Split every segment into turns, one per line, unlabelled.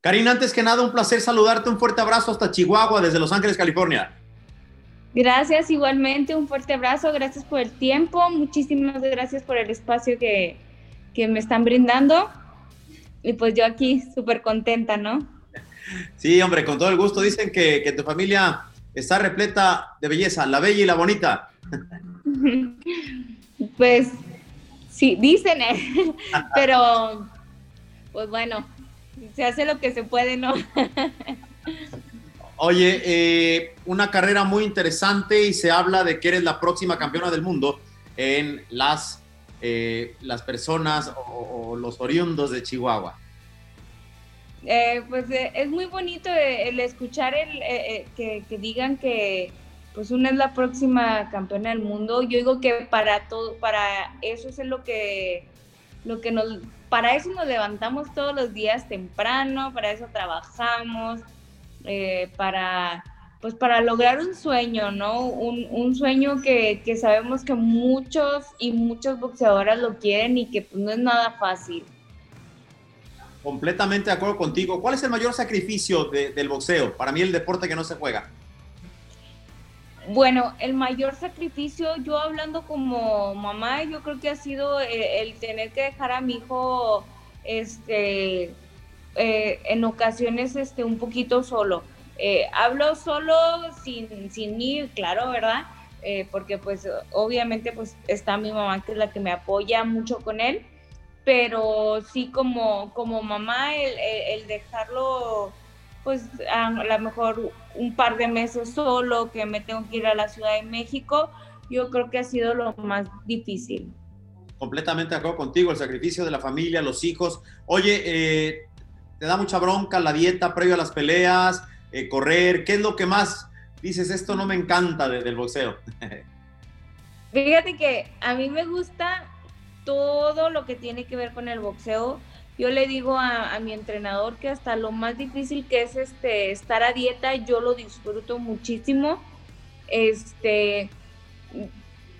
Karina, antes que nada, un placer saludarte, un fuerte abrazo hasta Chihuahua, desde Los Ángeles, California.
Gracias, igualmente, un fuerte abrazo, gracias por el tiempo, muchísimas gracias por el espacio que, me están brindando. Y pues yo aquí súper contenta, ¿no?
Sí, hombre, con todo el gusto. Dicen que, que tu familia está repleta de belleza, la bella y la bonita.
Pues sí, dicen, ¿eh? pero pues bueno, se hace lo que se puede, ¿no?
Oye, eh, una carrera muy interesante y se habla de que eres la próxima campeona del mundo en las, eh, las personas o, los oriundos de Chihuahua.
Eh, pues es muy bonito el escuchar el, que, que, digan que pues una es la próxima campeona del mundo. Yo digo que para todo, para eso es lo que, lo que nos, para eso nos levantamos todos los días temprano, para eso trabajamos, eh, para, pues para lograr un sueño, ¿no? Un, sueño que, sabemos que muchos y muchas boxeadoras lo quieren y que pues, no es nada fácil.
Completamente de acuerdo contigo. ¿Cuál es el mayor sacrificio del boxeo? Para mí el deporte que no se juega.
Bueno, el mayor sacrificio, yo hablando como mamá, yo creo que ha sido el, tener que dejar a mi hijo, este, eh, en ocasiones, este, un poquito solo. Eh, hablo solo sin, sin claro, ¿verdad? Eh, porque pues obviamente pues está mi mamá que es la que me apoya mucho con él, pero sí como, como mamá el dejarlo pues a lo mejor un par de meses solo, que me tengo que ir a la Ciudad de México, yo creo que ha sido lo más difícil.
Completamente de acuerdo contigo, el sacrificio de la familia, los hijos. Oye, eh, ¿te da mucha bronca la dieta previo a las peleas, eh, correr? ¿Qué es lo que más dices, esto no me encanta del boxeo?
Fíjate que a mí me gusta todo lo que tiene que ver con el boxeo yo le digo a, mi entrenador que hasta lo más difícil que es este estar a dieta, yo lo disfruto muchísimo. Este,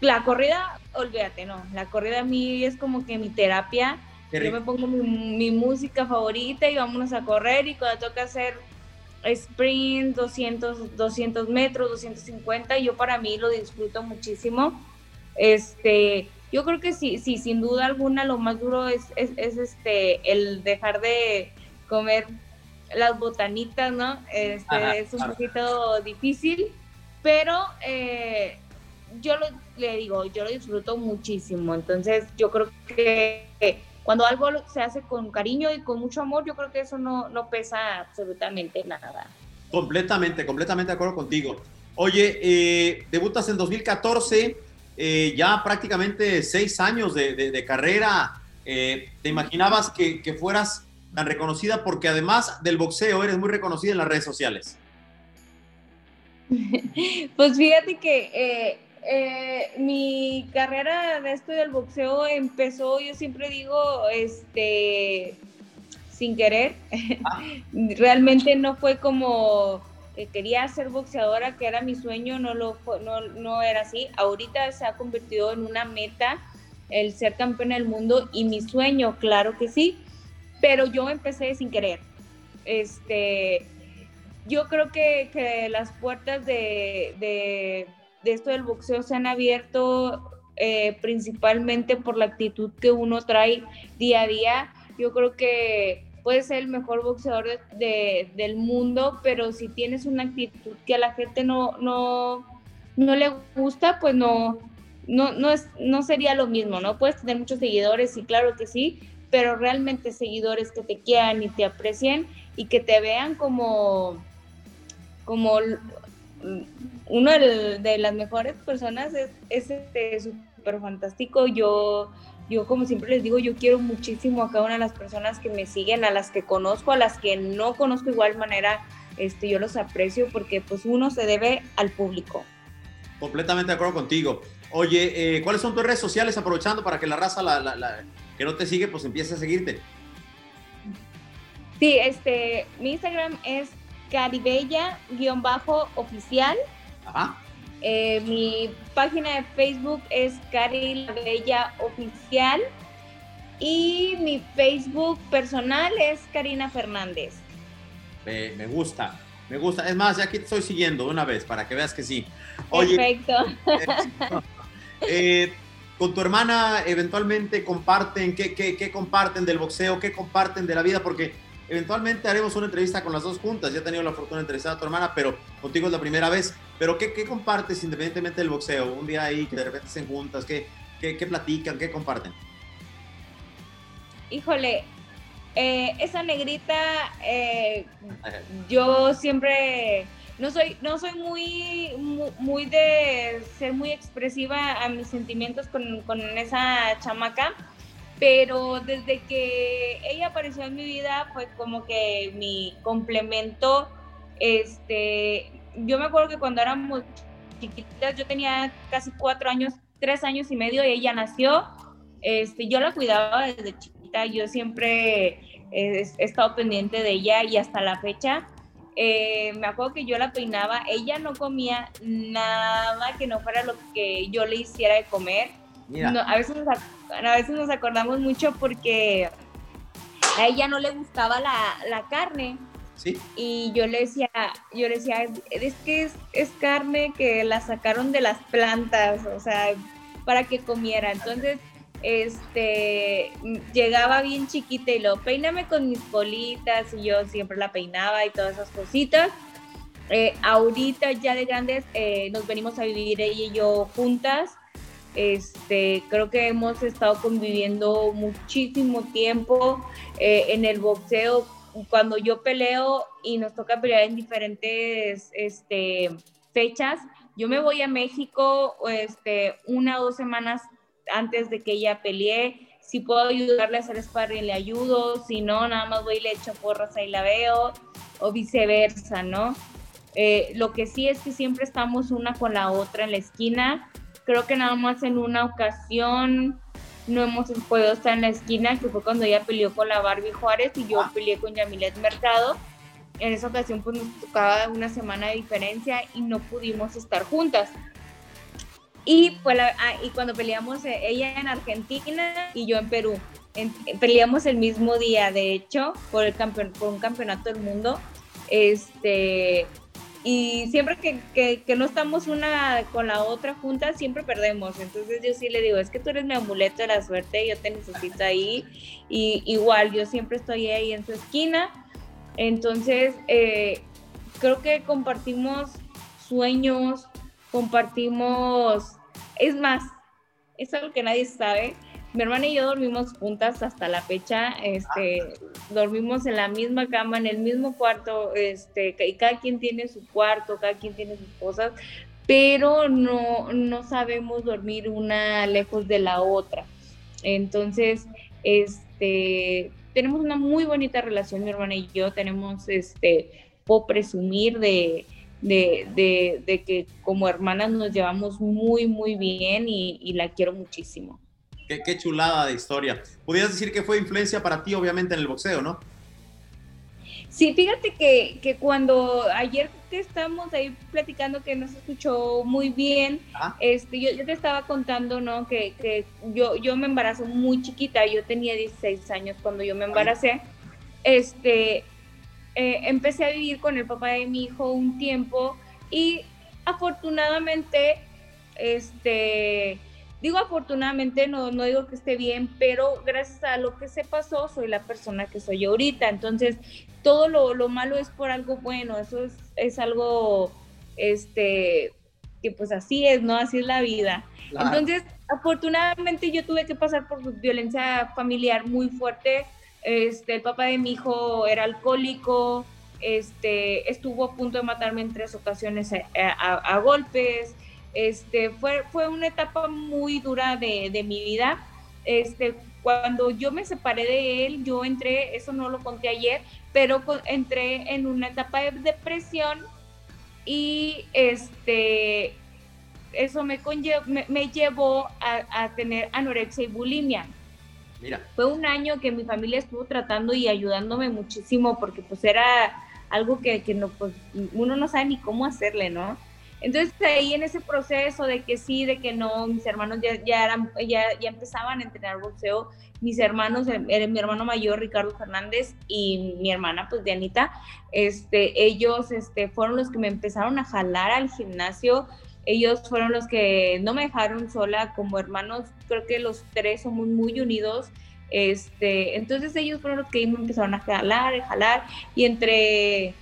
la corrida, olvídate, no, la corrida a mí es como que mi terapia. Yo me pongo mi, música favorita y vámonos a correr y cuando toca hacer sprint, 200, 200 metros, 250, yo para mí lo disfruto muchísimo. Este, yo creo que sí, sí, sin duda alguna lo más duro es, es, este el dejar de comer las botanitas, ¿no? Este, es un poquito difícil, pero eh, yo lo, le digo, yo lo disfruto muchísimo. Entonces, yo creo que cuando algo se hace con cariño y con mucho amor, yo creo que eso no, no pesa absolutamente nada.
Completamente, completamente de acuerdo contigo. Oye, eh, debutas en 2014 eh, ya prácticamente seis años de, carrera. Eh, ¿Te imaginabas que, fueras tan reconocida? Porque además del boxeo eres muy reconocida en las redes sociales.
Pues fíjate que eh, mi carrera de esto del boxeo empezó, yo siempre digo, este, sin querer. Ah. Realmente no fue como quería ser boxeadora, que era mi sueño, no, lo, no, no era así. Ahorita se ha convertido en una meta el ser campeona del mundo y mi sueño, claro que sí, pero yo empecé sin querer. Este, yo creo que, que las puertas de, de, esto del boxeo se han abierto eh, principalmente por la actitud que uno trae día a día. Yo creo que puedes ser el mejor boxeador de, del mundo, pero si tienes una actitud que a la gente no, no, no le gusta, pues no, no, no, es, no sería lo mismo, ¿no? Puedes tener muchos seguidores, y claro que sí, pero realmente seguidores que te quieran y te aprecien y que te vean como, como uno de, las mejores personas es, es este, súper fantástico. Yo yo como siempre les digo, yo quiero muchísimo a cada una de las personas que me siguen, a las que conozco, a las que no conozco igual manera, este, yo los aprecio porque pues uno se debe al público.
Completamente de acuerdo contigo. Oye, eh, ¿cuáles son tus redes sociales aprovechando para que la raza la, que no te sigue pues empiece a seguirte?
Sí, este, mi Instagram es caribella-oficial. Ajá. Eh, mi página de Facebook es Cari La Bella Oficial y mi Facebook personal es Karina Fernández.
me gusta, me gusta. Es más, ya aquí te estoy siguiendo de una vez para que veas que sí.
Perfecto.
Eh, con tu hermana eventualmente comparten, ¿qué, ¿qué, comparten del boxeo? ¿Qué comparten de la vida? Porque eventualmente haremos una entrevista con las dos juntas. Ya he tenido la fortuna de entrevistar a tu hermana, pero contigo es la primera vez. Pero ¿qué, qué compartes independientemente del boxeo? Un día ahí que de repente se juntas, ¿qué, qué, qué platican? ¿Qué comparten?
Híjole, eh, esa negrita, eh, yo siempre no soy, no soy muy, muy, de ser muy expresiva a mis sentimientos con, con, esa chamaca, pero desde que ella apareció en mi vida fue como que mi complemento. Este, yo me acuerdo que cuando éramos chiquitas, yo tenía casi cuatro años, tres años y medio, y ella nació. Este, yo la cuidaba desde chiquita, yo siempre he, estado pendiente de ella y hasta la fecha. Eh, me acuerdo que yo la peinaba, ella no comía nada que no fuera lo que yo le hiciera de comer. A, veces nos, a veces nos acordamos mucho porque a ella no le gustaba la, la carne.
¿Sí?
Y yo le decía, yo le decía, es que es, es, carne que la sacaron de las plantas, o sea, para que comiera. Entonces, este, llegaba bien chiquita y lo peíname con mis colitas y yo siempre la peinaba y todas esas cositas. Eh, ahorita ya de grandes eh, nos venimos a vivir ella y yo juntas. Este, creo que hemos estado conviviendo muchísimo tiempo eh, en el boxeo. Cuando yo peleo y nos toca pelear en diferentes este, fechas, yo me voy a México este, una o dos semanas antes de que ella pelee. Si puedo ayudarle a hacer sparring, le ayudo. Si no, nada más voy y le echo porras ahí la veo. O viceversa, ¿no? Eh, lo que sí es que siempre estamos una con la otra en la esquina. Creo que nada más en una ocasión no hemos podido estar en la esquina, que fue cuando ella peleó con la Barbie Juárez y yo peleé con Yamilet Mercado. En esa ocasión pues nos tocaba una semana de diferencia y no pudimos estar juntas. Y, la, ah, y cuando peleamos, eh, ella en Argentina y yo en Perú. peleamos el mismo día, de hecho, por, el campeón, por un campeonato del mundo. Este, y siempre que, que, no estamos una con la otra juntas, siempre perdemos. Entonces yo sí le digo, es que tú eres mi amuleto de la suerte, yo te necesito ahí. Y igual, yo siempre estoy ahí en su esquina. Entonces, eh, creo que compartimos sueños, compartimos es más, es algo que nadie sabe. Mi hermana y yo dormimos juntas hasta la fecha, este, dormimos en la misma cama, en el mismo cuarto, este, y cada quien tiene su cuarto, cada quien tiene sus cosas, pero no, no sabemos dormir una lejos de la otra. Entonces, este, tenemos una muy bonita relación, mi hermana y yo, tenemos, este, puedo presumir de, de, de, que como hermanas nos llevamos muy, muy bien y, la quiero muchísimo.
Qué, chulada de historia. Podrías decir que fue influencia para ti, obviamente, en el boxeo, ¿no?
Sí, fíjate que, que cuando ayer que estamos ahí platicando que nos escuchó muy bien, este, yo, yo, te estaba contando, ¿no? Que, que, yo, yo me embarazo muy chiquita, yo tenía 16 años cuando yo me embaracé. Este, eh, empecé a vivir con el papá de mi hijo un tiempo y afortunadamente, este, digo afortunadamente, no, no digo que esté bien, pero gracias a lo que se pasó, soy la persona que soy ahorita. Entonces, todo lo, lo malo es por algo bueno, eso es, es, algo, este, que pues así es, ¿no? Así es la vida. Entonces, afortunadamente yo tuve que pasar por violencia familiar muy fuerte este, el papá de mi hijo era alcohólico, este, estuvo a punto de matarme en tres ocasiones a, golpes. Este, fue, fue una etapa muy dura de, mi vida. Este, cuando yo me separé de él, yo entré, eso no lo conté ayer, pero entré en una etapa de depresión y este, eso me, me, llevó a, a tener anorexia y bulimia. Fue un año que mi familia estuvo tratando y ayudándome muchísimo porque pues era algo que, no, pues, uno no sabe ni cómo hacerle, ¿no? Entonces ahí en ese proceso de que sí, de que no, mis hermanos ya, ya, eran, ya, empezaban a entrenar boxeo, mis hermanos, mi hermano mayor Ricardo Fernández y mi hermana pues Dianita, este, ellos este, fueron los que me empezaron a jalar al gimnasio, ellos fueron los que no me dejaron sola como hermanos, creo que los tres somos muy unidos, este, entonces ellos fueron los que me empezaron a jalar, a jalar, y entre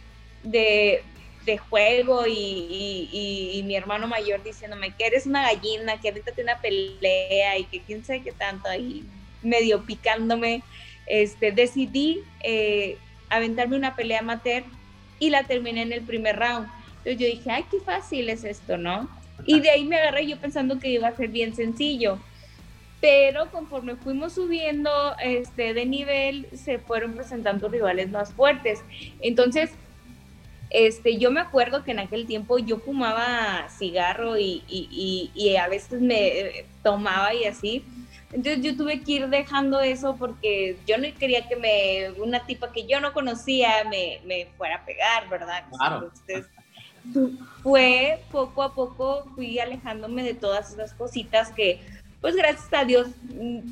de, de juego y, mi hermano mayor diciéndome que eres una gallina, que ahorita tiene una pelea y que quién sabe qué tanto, ahí medio picándome, este, decidí eh, aventarme una pelea amateur y la terminé en el primer round. Entonces yo dije, ay, qué fácil es esto, ¿no? Y de ahí me agarré yo pensando que iba a ser bien sencillo. Pero conforme fuimos subiendo este, de nivel, se fueron presentando rivales más fuertes. Entonces, este, yo me acuerdo que en aquel tiempo yo fumaba cigarro y, y, y, a veces me eh, tomaba y así. Entonces yo tuve que ir dejando eso porque yo no quería que me, una tipa que yo no conocía me, me fuera a pegar, ¿verdad?
Claro.
Entonces, fue poco a poco, fui alejándome de todas esas cositas que, pues gracias a Dios,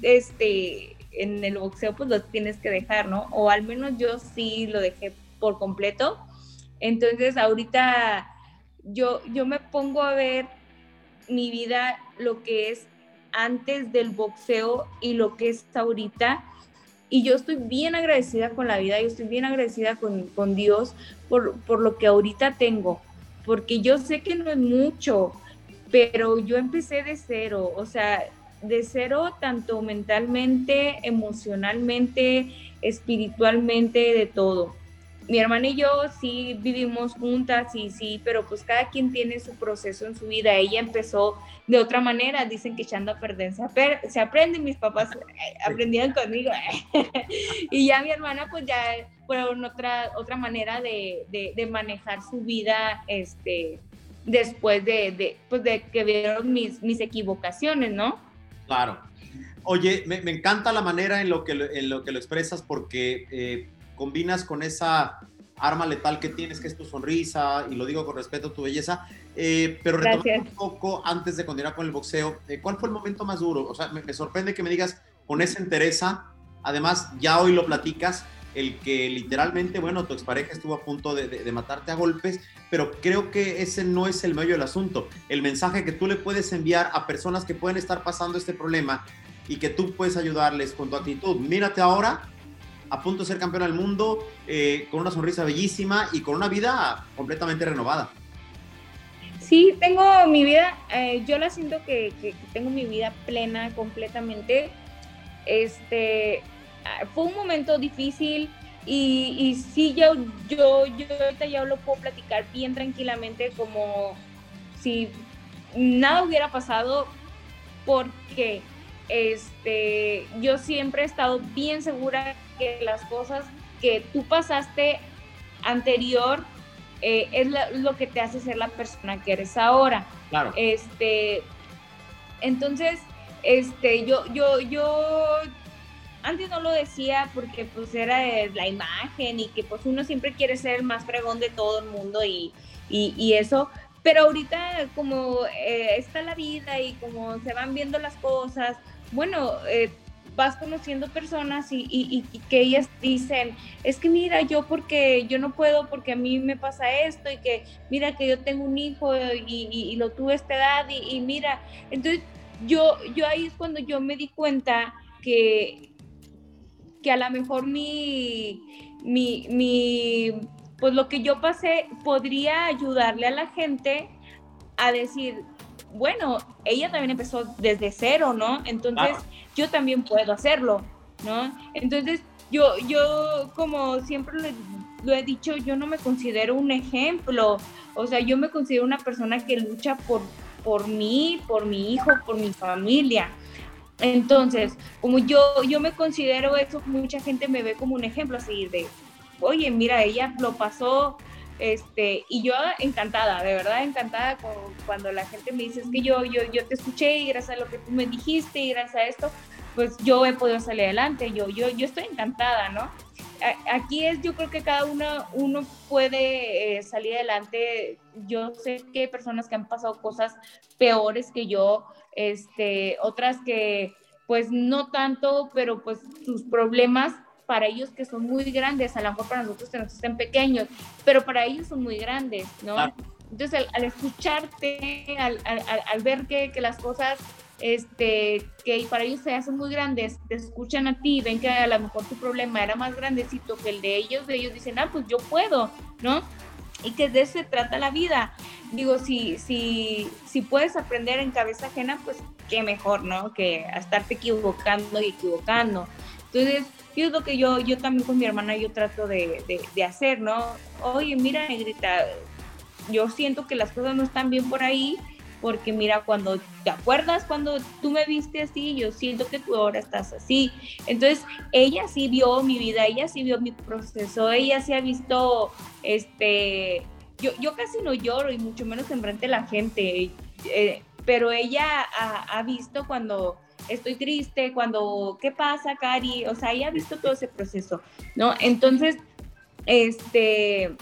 este, en el boxeo pues los tienes que dejar, ¿no? O al menos yo sí lo dejé por completo. Entonces ahorita yo, yo me pongo a ver mi vida, lo que es antes del boxeo y lo que es ahorita. Y yo estoy bien agradecida con la vida, yo estoy bien agradecida con, con Dios por, por lo que ahorita tengo porque yo sé que no es mucho, pero yo empecé de cero, o sea, de cero tanto mentalmente, emocionalmente, espiritualmente, de todo. Mi hermana y yo sí vivimos juntas y sí, pero pues cada quien tiene su proceso en su vida. Ella empezó de otra manera, dicen que echando a perder se, aprende, mis papás aprendieron conmigo. y ya mi hermana pues ya fueron otra, otra manera de, de, manejar su vida este, después de, de, pues de que vieron mis, mis equivocaciones, ¿no?
Claro. Oye, me, me, encanta la manera en lo que, en lo, que lo expresas porque eh, combinas con esa arma letal que tienes, que es tu sonrisa, y lo digo con respeto a tu belleza. Eh, pero retomando un poco antes de continuar con el boxeo, eh, ¿cuál fue el momento más duro? O sea, me, me, sorprende que me digas con esa entereza, además ya hoy lo platicas, el que literalmente, bueno, tu expareja estuvo a punto de, matarte a golpes, pero creo que ese no es el medio del asunto. El mensaje que tú le puedes enviar a personas que pueden estar pasando este problema y que tú puedes ayudarles con tu actitud. Mírate ahora, a punto de ser campeón del mundo, eh, con una sonrisa bellísima y con una vida completamente renovada.
Sí, tengo mi vida, eh, yo la siento que, que, tengo mi vida plena completamente. Este, fue un momento difícil y, y sí, yo, yo, yo ahorita ya lo puedo platicar bien tranquilamente como si nada hubiera pasado porque este, yo siempre he estado bien segura que las cosas que tú pasaste anterior eh, es lo que te hace ser la persona que eres ahora.
Claro.
Este, entonces, este, yo, yo, yo antes no lo decía porque pues era la imagen y que pues uno siempre quiere ser el más fregón de todo el mundo y, y, eso, pero ahorita como eh, está la vida y como se van viendo las cosas, bueno, eh, vas conociendo personas y, y, que ellas dicen, es que mira, yo porque yo no puedo porque a mí me pasa esto y que mira que yo tengo un hijo y, y lo tuve esta edad y, mira, entonces yo, yo ahí es cuando yo me di cuenta que, que a lo mejor mi, mi, mi, pues lo que yo pasé podría ayudarle a la gente a decir, bueno, ella también empezó desde cero, ¿no? Entonces yo también puedo hacerlo, ¿no? Entonces yo, yo como siempre lo, he dicho, yo no me considero un ejemplo, o sea, yo me considero una persona que lucha por, por mí, por mi hijo, por mi familia. Entonces, como yo, yo me considero eso, mucha gente me ve como un ejemplo así de, oye, mira, ella lo pasó, este, y yo encantada, de verdad encantada cuando la gente me dice, es que yo, yo, yo te escuché y gracias a lo que tú me dijiste y gracias a esto, pues yo he podido salir adelante, yo, yo, yo estoy encantada, ¿no? aquí es, yo creo que cada uno, uno puede eh, salir adelante. Yo sé que hay personas que han pasado cosas peores que yo, este, otras que pues no tanto, pero pues sus problemas para ellos que son muy grandes, a lo mejor para nosotros que nos estén pequeños, pero para ellos son muy grandes, ¿no? Entonces, al, escucharte, al, al, al ver que, que, las cosas este, que para ellos se hacen muy grandes, te escuchan a ti, ven que a lo mejor tu problema era más grandecito que el de ellos, de ellos dicen, ah, pues yo puedo, ¿no? Y que de eso se trata la vida. Digo, si, si, si puedes aprender en cabeza ajena, pues qué mejor, ¿no? Que a estarte equivocando y equivocando. Entonces, yo es lo que yo, yo también con mi hermana yo trato de, de, hacer, ¿no? Oye, mira, negrita, yo siento que las cosas no están bien por ahí, porque mira, cuando te acuerdas cuando tú me viste así, yo siento que tú ahora estás así. Entonces, ella sí vio mi vida, ella sí vio mi proceso, ella sí ha visto, este, yo, yo casi no lloro y mucho menos enfrente de la gente, eh, pero ella ha visto cuando estoy triste, cuando, ¿qué pasa, Cari? O sea, ella ha visto todo ese proceso, ¿no? Entonces, este,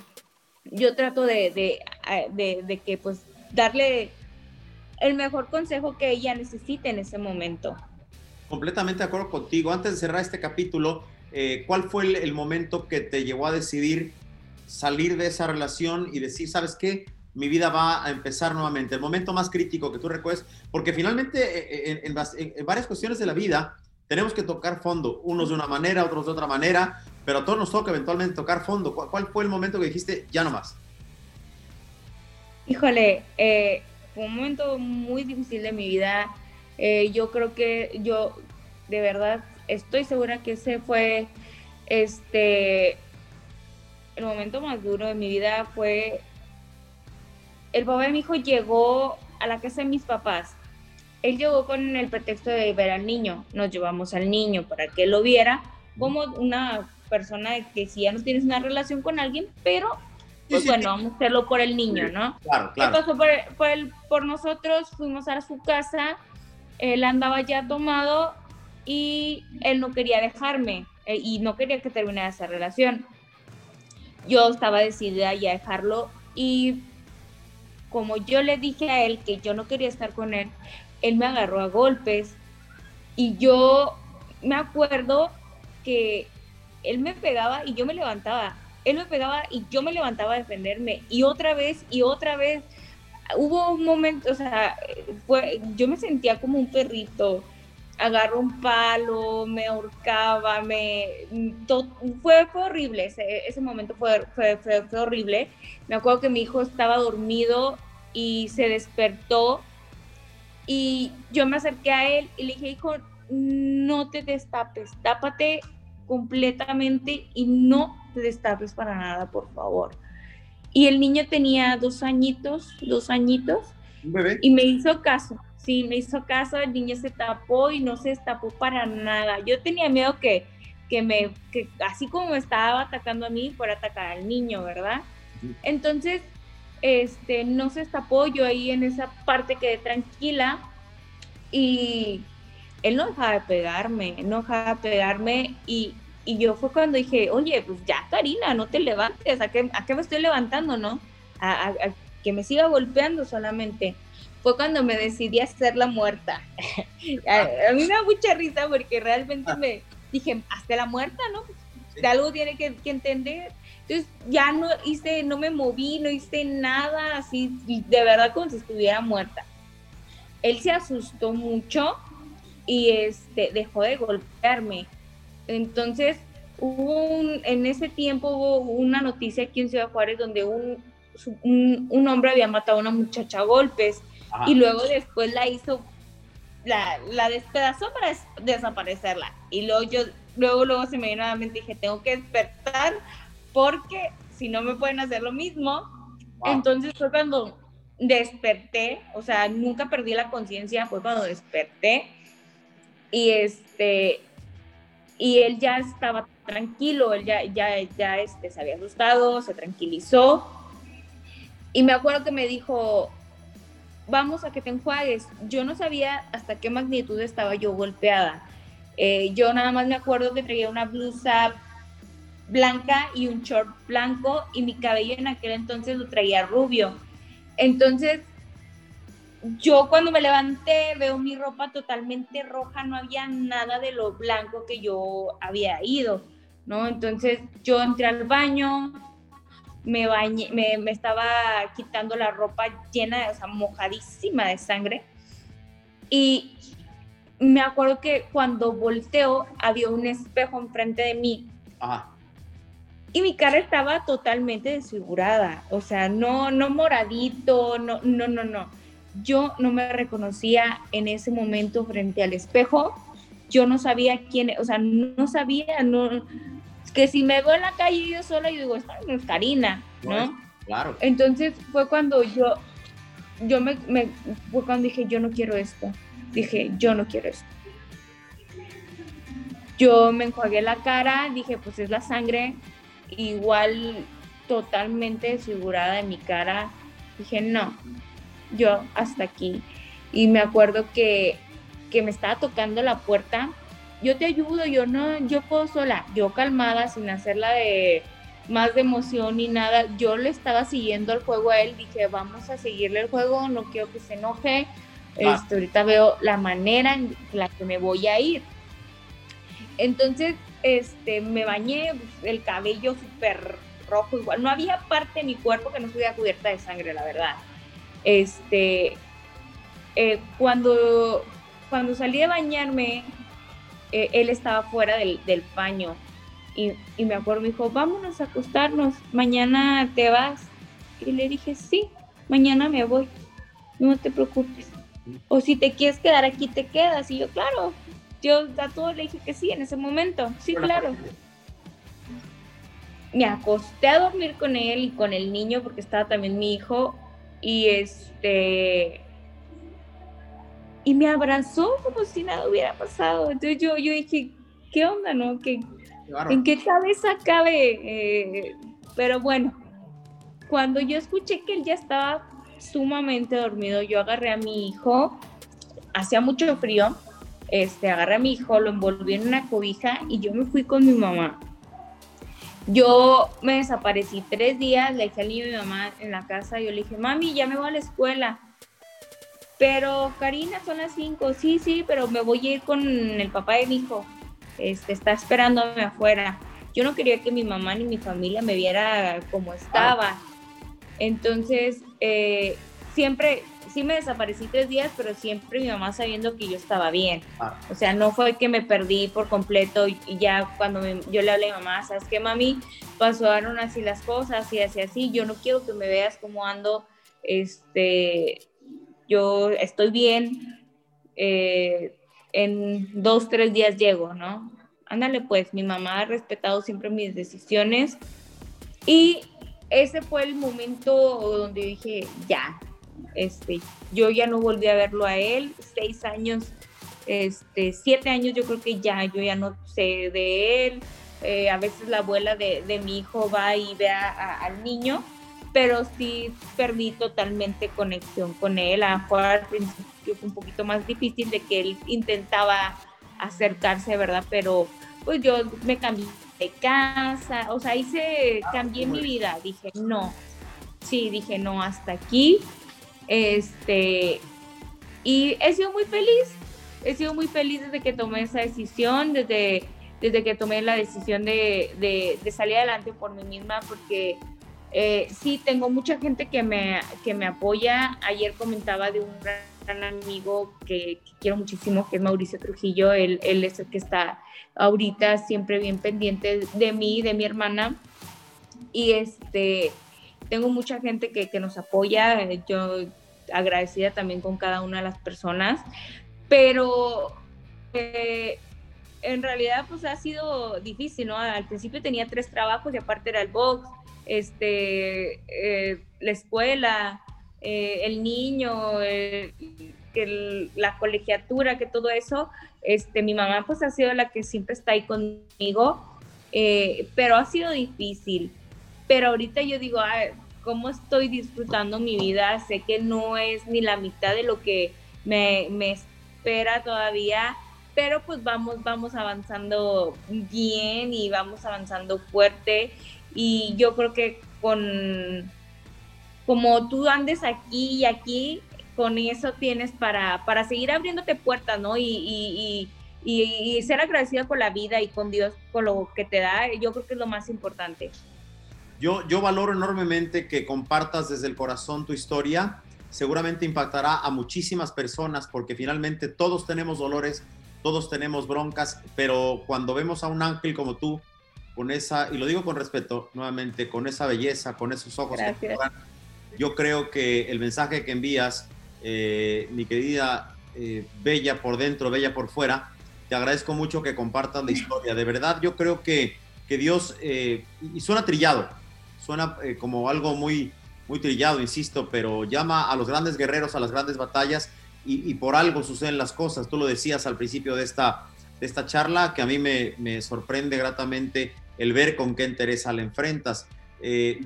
yo trato de, de, de, que, pues, darle el mejor consejo que ella necesite en ese momento.
Completamente de acuerdo contigo. Antes de cerrar este capítulo, eh, ¿cuál fue el, momento que te llevó a decidir salir de esa relación y decir, ¿sabes qué? Mi vida va a empezar nuevamente. El momento más crítico que tú recuerdes, porque finalmente eh, eh, en, varias cuestiones de la vida tenemos que tocar fondo, unos de una manera, otros de otra manera, pero a todos nos toca eventualmente tocar fondo. ¿Cuál, fue el momento que dijiste, ya no más?
Híjole, eh, fue un momento muy difícil de mi vida. Yo creo que yo, de verdad, estoy segura que ese fue este el momento más duro de mi vida fue el papá de mi hijo llegó a la casa de mis papás. Él llegó con el pretexto de ver al niño. Nos llevamos al niño para que lo viera como una persona que si ya no tienes una relación con alguien, pero pues bueno, vamos a hacerlo por el niño, ¿no?
Claro, claro.
¿Qué pasó por, por, por nosotros? Fuimos a su casa, él andaba ya tomado y él no quería dejarme eh, y no quería que terminara esa relación. Yo estaba decidida ya a dejarlo y como yo le dije a él que yo no quería estar con él, él me agarró a golpes y yo me acuerdo que él me pegaba y yo me levantaba él me pegaba y yo me levantaba a defenderme y otra vez y otra vez. Hubo un momento, o sea, fue, yo me sentía como un perrito. Agarró un palo, me ahorcaba, me... fue, fue horrible, ese, ese momento fue, fue, fue, fue horrible. Me acuerdo que mi hijo estaba dormido y se despertó y yo me acerqué a él y le dije, hijo, no te destapes, tápate completamente y no te destapes para nada, por favor. Y el niño tenía dos añitos, dos añitos. Y me hizo caso, sí, me hizo caso, el niño se tapó y no se destapó para nada. Yo tenía miedo que, que me, que así como me estaba atacando a mí, fuera a atacar al niño, ¿verdad? Entonces, este, no se destapó, yo ahí en esa parte quedé tranquila y él no dejaba de pegarme, no dejaba de pegarme y, y yo fue cuando dije, oye, pues ya, Karina, no te levantes, ¿a qué, a qué me estoy levantando, no? A, que me siga golpeando solamente. Fue cuando me decidí a hacer la muerta. a, mí me da mucha risa porque realmente me dije, hasta la muerta, ¿no? De algo tiene que, que, entender. Entonces ya no hice, no me moví, no hice nada así, de verdad como si estuviera muerta. Él se asustó mucho y este, dejó de golpearme entonces, hubo en ese tiempo hubo una noticia aquí en Ciudad Juárez donde un, un, hombre había matado a una muchacha a golpes y luego después la hizo, la, la despedazó para desaparecerla. Y luego yo, luego, luego se me vino a la mente y dije, tengo que despertar porque si no me pueden hacer lo mismo. Entonces fue cuando desperté, o sea, nunca perdí la conciencia, fue cuando desperté. Y este, y él ya estaba tranquilo, él ya, ya, ya este, se había asustado, se tranquilizó. Y me acuerdo que me dijo, vamos a que te enjuagues. Yo no sabía hasta qué magnitud estaba yo golpeada. Eh, yo nada más me acuerdo que traía una blusa blanca y un short blanco y mi cabello en aquel entonces lo traía rubio. Entonces, yo cuando me levanté veo mi ropa totalmente roja, no había nada de lo blanco que yo había ido, ¿no? Entonces yo entré al baño, me bañé, me, me estaba quitando la ropa llena, o sea, mojadísima de sangre. Y me acuerdo que cuando volteo había un espejo enfrente de mí. Y mi cara estaba totalmente desfigurada, o sea, no, no moradito, no, no, no, no. Yo no me reconocía en ese momento frente al espejo. Yo no sabía quién, o sea, no sabía, no, que si me veo en la calle yo sola, yo digo, esta no es Karina, ¿no?
claro.
Entonces fue cuando yo, yo me, me, fue cuando dije, yo no quiero esto. Dije, yo no quiero esto. Yo me enjuagué la cara, dije, pues es la sangre, igual totalmente desfigurada de mi cara. Dije, no, yo hasta aquí. Y me acuerdo que, que me estaba tocando la puerta. Yo te ayudo, yo no, yo puedo sola. Yo calmada, sin hacerla de más de emoción ni nada. Yo le estaba siguiendo el juego a él. Dije, vamos a seguirle el juego, no quiero que se enoje. Ah. Ahorita veo la manera en la que me voy a ir. Entonces, este, me bañé, el cabello súper rojo, igual. No había parte de mi cuerpo que no estuviera cubierta de sangre, la verdad. Este, eh, cuando, cuando salí de bañarme, eh, él estaba fuera del, del baño y, y, me acuerdo, me dijo, vámonos a acostarnos, mañana te vas. Y le dije, sí, mañana me voy, no te preocupes. O si te quieres quedar aquí, te quedas. Y yo, claro, yo a todo le dije que sí en ese momento. Sí, claro. Me acosté a dormir con él y con el niño porque estaba también mi hijo y este y me abrazó como si nada hubiera pasado. Entonces yo, yo dije, ¿qué onda, no? ¿Qué, ¿En qué cabeza cabe? Eh, pero bueno, cuando yo escuché que él ya estaba sumamente dormido, yo agarré a mi hijo, hacía mucho frío, este, agarré a mi hijo, lo envolví en una cobija y yo me fui con mi mamá. Yo me desaparecí tres días, le dije al niño a mi mamá en la casa, yo le dije, mami, ya me voy a la escuela. Pero Karina, son las cinco, sí, sí, pero me voy a ir con el papá de mi hijo. Este, está esperándome afuera. Yo no quería que mi mamá ni mi familia me viera como estaba. Entonces, eh, siempre, sí me desaparecí tres días, pero siempre mi mamá sabiendo que yo estaba bien. Ah. O sea, no fue que me perdí por completo y, ya cuando yo le hablé a mi mamá, ¿sabes qué, mami? Pasaron así las cosas y así, así. Yo no quiero que me veas como ando, este, yo estoy bien. Eh, en dos, tres días llego, ¿no? Ándale, pues mi mamá ha respetado siempre mis decisiones y ese fue el momento donde dije, ya, este, yo ya no volví a verlo a él, seis años, este, siete años yo creo que ya, yo ya no sé de él, eh, a veces la abuela de, de, mi hijo va y ve al niño, pero sí perdí totalmente conexión con él, a lo al principio fue un poquito más difícil de que él intentaba acercarse, ¿verdad? Pero pues yo me cambié de casa, o sea, hice, cambié mi vida, dije, no, sí, dije, no, hasta aquí, este, y he sido muy feliz, he sido muy feliz desde que tomé esa decisión, desde, desde que tomé la decisión de, de, salir adelante por mí misma, porque eh, sí, tengo mucha gente que me, que me apoya. Ayer comentaba de un gran amigo que, quiero muchísimo, que es Mauricio Trujillo. Él, es el que está ahorita siempre bien pendiente de mí, de mi hermana. Y este, tengo mucha gente que, que nos apoya. Yo agradecida también con cada una de las personas, pero eh, en realidad pues ha sido difícil, ¿no? Al principio tenía tres trabajos y aparte era el box, este, eh, la escuela, eh, el niño, la colegiatura, que todo eso, este, mi mamá pues ha sido la que siempre está ahí conmigo, pero ha sido difícil. Pero ahorita yo digo, ah, cómo estoy disfrutando mi vida, sé que no es ni la mitad de lo que me, me espera todavía, pero pues vamos, vamos avanzando bien y vamos avanzando fuerte y yo creo que con como tú andes aquí y aquí, con eso tienes para, para seguir abriéndote puertas, ¿no? Y, y, y, y, ser agradecida con la vida y con Dios, con lo que te da, yo creo que es lo más importante.
Yo, yo valoro enormemente que compartas desde el corazón tu historia. Seguramente impactará a muchísimas personas porque finalmente todos tenemos dolores, todos tenemos broncas, pero cuando vemos a un ángel como tú, con esa, y lo digo con respeto nuevamente, con esa belleza, con esos ojos, yo creo que el mensaje que envías, eh, mi querida eh, Bella por dentro, Bella por fuera, te agradezco mucho que compartas la historia. De verdad, yo creo que, que Dios, eh, y suena trillado, suena como algo muy, muy trillado, insisto, pero llama a los grandes guerreros a las grandes batallas y, por algo suceden las cosas. Tú lo decías al principio de esta, de esta charla, que a mí me, me sorprende gratamente el ver con qué interés la enfrentas. Eh,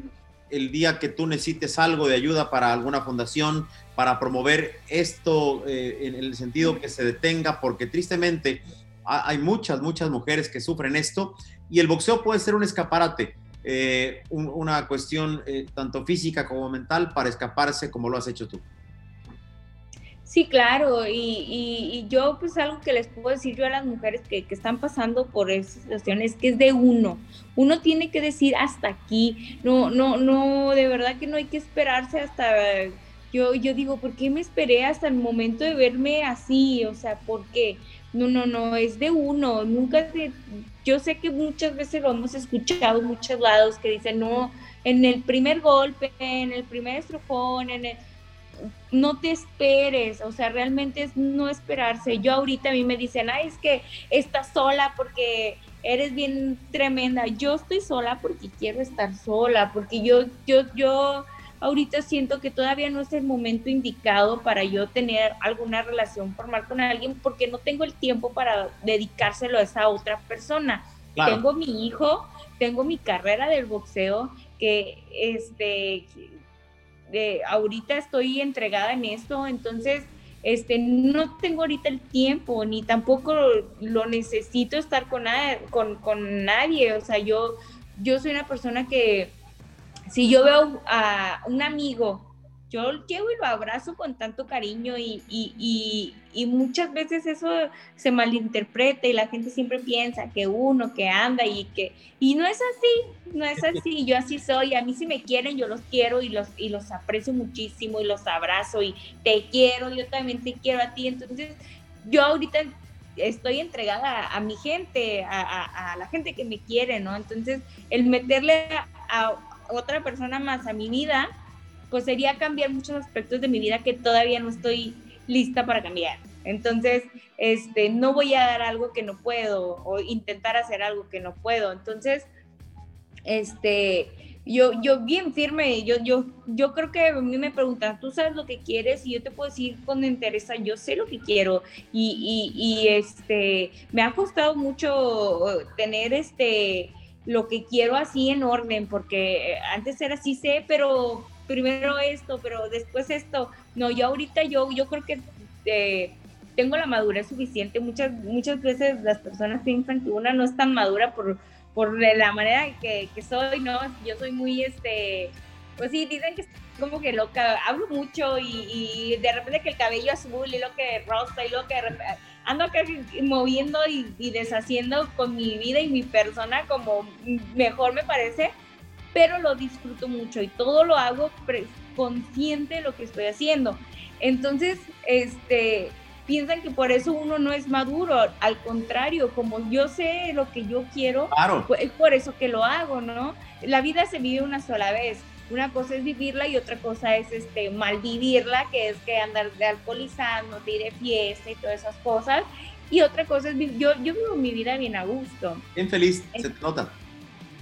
el día que tú necesites algo de ayuda para alguna fundación, para promover esto eh, en el sentido que se detenga, porque tristemente hay muchas, muchas mujeres que sufren esto y el boxeo puede ser un escaparate, eh, una cuestión tanto física como mental para escaparse como lo has hecho tú.
Sí, claro, y, yo pues algo que les puedo decir yo a las mujeres que, están pasando por esas situaciones es que es de uno. Uno tiene que decir hasta aquí, no, no, no, de verdad que no hay que esperarse hasta, yo, yo digo, ¿por qué me esperé hasta el momento de verme así? O sea, ¿por qué? No, no, no, es de uno, nunca de, yo sé que muchas veces lo hemos escuchado en muchos lados que dicen, no, en el primer golpe, en el primer estrofón, en el no te esperes, o sea, realmente es no esperarse. Yo ahorita a mí me dicen, ay, es que estás sola porque eres bien tremenda. Yo estoy sola porque quiero estar sola, porque yo, yo, yo ahorita siento que todavía no es el momento indicado para yo tener alguna relación formal con alguien porque no tengo el tiempo para dedicárselo a esa otra persona. Tengo mi hijo, tengo mi carrera del boxeo que este de ahorita estoy entregada en esto, entonces este, no tengo ahorita el tiempo, ni tampoco lo necesito estar con, con, con, nadie. O sea, yo, yo soy una persona que si yo veo a un amigo yo llego y lo abrazo con tanto cariño y, y, y, muchas veces eso se malinterpreta y la gente siempre piensa que uno que anda y que y no es así, no es así, yo así soy, a mí si me quieren yo los quiero y los y los aprecio muchísimo y los abrazo y te quiero, yo también te quiero a ti, entonces yo ahorita estoy entregada a, mi gente, a, a, la gente que me quiere, ¿no? Entonces el meterle a otra persona más a mi vida, pues sería cambiar muchos aspectos de mi vida que todavía no estoy lista para cambiar. Entonces, este, no voy a dar algo que no puedo o intentar hacer algo que no puedo. Entonces, este, yo, yo bien firme, yo, yo, yo creo que a mí me preguntan, ¿tú sabes lo que quieres? Y yo te puedo decir con interés, yo sé lo que quiero. Y, y, y este, me ha costado mucho tener este, lo que quiero así en orden, porque antes era así sé, pero primero esto, pero después esto. No, yo ahorita yo, yo creo que eh, tengo la madurez suficiente. Muchas, muchas veces las personas piensan que una no es tan madura por, por la manera que, que soy, ¿no? Yo soy muy, este, pues sí, dicen que como que loca, hablo mucho y, de repente que el cabello azul y lo que rosa y lo que ando acá moviendo y, y, deshaciendo con mi vida y mi persona como mejor me parece pero lo disfruto mucho y todo lo hago consciente de lo que estoy haciendo. Entonces, este, piensan que por eso uno no es maduro, al contrario, como yo sé lo que yo quiero, pues, es por eso que lo hago, ¿no? La vida se vive una sola vez. Una cosa es vivirla y otra cosa es este mal vivirla, que es que andar de alcoholizando, de ir de fiesta y todas esas cosas. Y otra cosa es yo yo vivo mi vida bien a gusto.
Bien feliz, se te nota.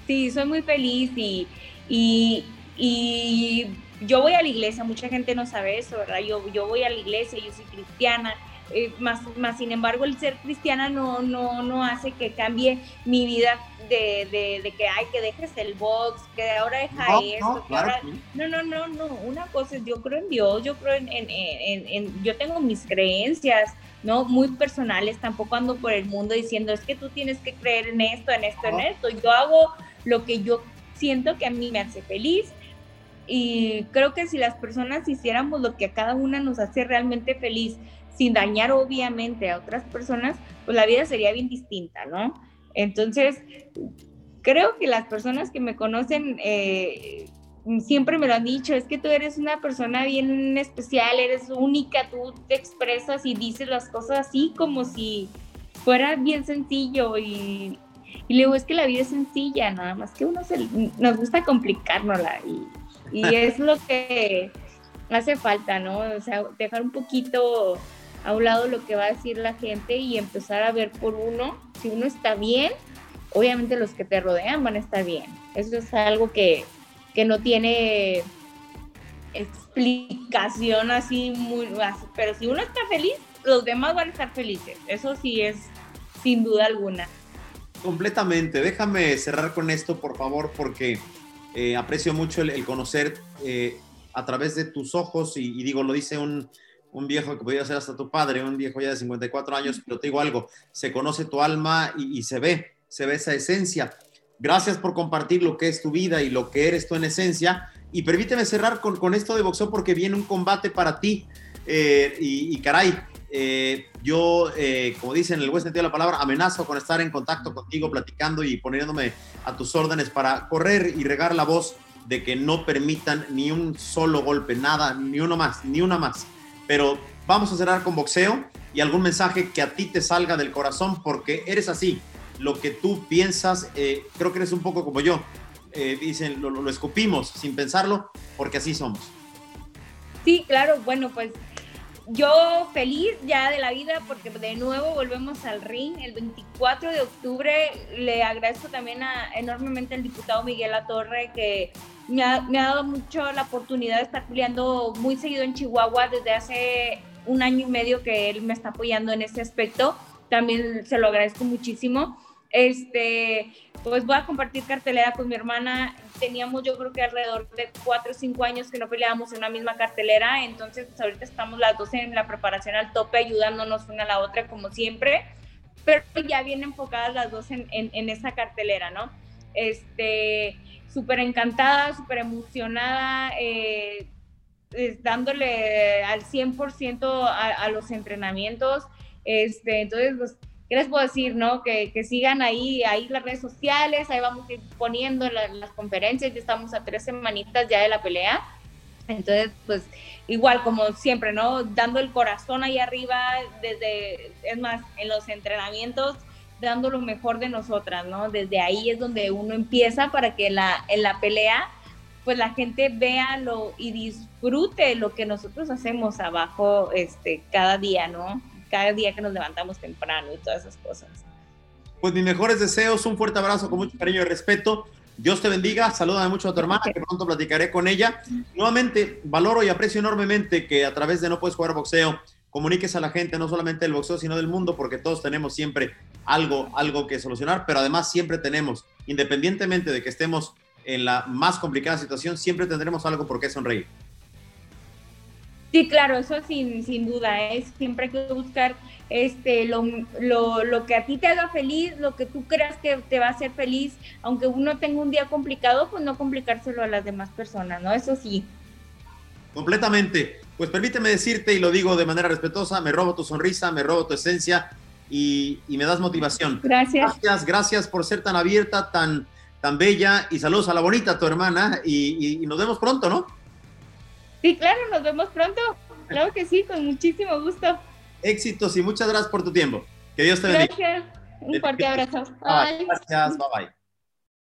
Sí, soy muy feliz y, y, yo voy a la iglesia, mucha gente no sabe eso, ¿verdad? Yo, yo voy a la iglesia, yo soy cristiana, eh, más, más sin embargo el ser cristiana no, no, no hace que cambie mi vida de, de, que, ay, que dejes el box, que ahora deja esto, no, no, no, no, una cosa es, yo creo en Dios, yo creo en, en, en, yo tengo mis creencias, ¿no? Muy personales, tampoco ando por el mundo diciendo, es que tú tienes que creer en esto, en esto, en esto, yo hago lo que yo siento que a mí me hace feliz, y creo que si las personas hiciéramos lo que a cada una nos hace realmente feliz, sin dañar obviamente a otras personas, pues la vida sería bien distinta, ¿no? Entonces, creo que las personas que me conocen eh, siempre me lo han dicho, es que tú eres una persona bien especial, eres única, tú te expresas y dices las cosas así como si fuera bien sencillo y, y luego es que la vida es sencilla, nada más que uno nos gusta complicárnosla y, y es lo que hace falta, ¿no? O sea, dejar un poquito a un lado lo que va a decir la gente y empezar a ver por uno, si uno está bien, obviamente los que te rodean van a estar bien. Eso es algo que, no tiene explicación así muy, pero si uno está feliz, los demás van a estar felices. Eso sí es sin duda alguna.
Completamente. Déjame cerrar con esto, por favor, porque eh, aprecio mucho el, conocer eh, a través de tus ojos y digo, lo dice un, un viejo que podría ser hasta tu padre, un viejo ya de 54 años, pero te digo algo, se conoce tu alma y, se ve, se ve esa esencia. Gracias por compartir lo que es tu vida y lo que eres tú en esencia. Y permíteme cerrar con, con esto de boxeo porque viene un combate para ti. Eh, y, caray, eh, yo, eh, como dicen en el buen sentido de la palabra, amenazo con estar en contacto contigo, platicando y poniéndome a tus órdenes para correr y regar la voz de que no permitan ni un solo golpe, nada, ni uno más, ni una más pero vamos a cerrar con boxeo y algún mensaje que a ti te salga del corazón porque eres así. Lo que tú piensas, eh, creo que eres un poco como yo. Dicen, lo, escupimos sin pensarlo porque así somos.
Sí, claro, bueno, pues yo feliz ya de la vida porque de nuevo volvemos al ring el 24 de octubre. Le agradezco también enormemente al diputado Miguel Torre que me ha, dado mucho la oportunidad de estar peleando muy seguido en Chihuahua desde hace un año y medio que él me está apoyando en este aspecto. También se lo agradezco muchísimo. Este, pues voy a compartir cartelera con mi hermana. Teníamos yo creo que alrededor de cuatro o cinco años que no peleábamos en una misma cartelera, entonces pues, ahorita estamos las dos en la preparación al tope, ayudándonos una a la otra como siempre, pero ya bien enfocadas las dos en, en esa cartelera, ¿no? Este, súper encantada, súper emocionada, eh, dándole al 100% a, a, los entrenamientos. Este, entonces, pues, ¿qué les puedo decir? No? Que, que, sigan ahí, ahí las redes sociales, ahí vamos a ir poniendo las conferencias, ya estamos a tres semanitas ya de la pelea. Entonces, pues igual como siempre, ¿no? Dando el corazón ahí arriba, desde, es más, en los entrenamientos, dando lo mejor de nosotras, ¿no? Desde ahí es donde uno empieza para que la, en la pelea, pues la gente vea lo y disfrute lo que nosotros hacemos abajo este, cada día, ¿no? Cada día que nos levantamos temprano y todas esas cosas.
Pues mis mejores deseos, un fuerte abrazo con mucho cariño y respeto. Dios te bendiga, salúdame mucho a tu hermana, que pronto platicaré con ella. Nuevamente, valoro y aprecio enormemente que a través de No Puedes Jugar Boxeo comuniques a la gente no solamente del boxeo, sino del mundo, porque todos tenemos siempre algo, algo que solucionar, pero además siempre tenemos, independientemente de que estemos en la más complicada situación, siempre tendremos algo por qué sonreír.
Sí, claro, eso sin, sin duda, es siempre hay que buscar este, lo, lo, lo, que a ti te haga feliz, lo que tú creas que te va a hacer feliz, aunque uno tenga un día complicado, pues no complicárselo a las demás personas, ¿no? Eso sí.
Completamente. Pues permíteme decirte, y lo digo de manera respetuosa, me robo tu sonrisa, me robo tu esencia y, me das motivación.
Gracias.
Gracias, gracias por ser tan abierta, tan, tan bella y saludos a la bonita, tu hermana, y, y nos vemos pronto, ¿no?
Sí, claro, nos vemos pronto. Claro que sí, con muchísimo gusto.
Éxitos y muchas gracias por tu tiempo. Que Dios te bendiga.
Gracias. Un fuerte abrazo.
Bye. Gracias, bye bye.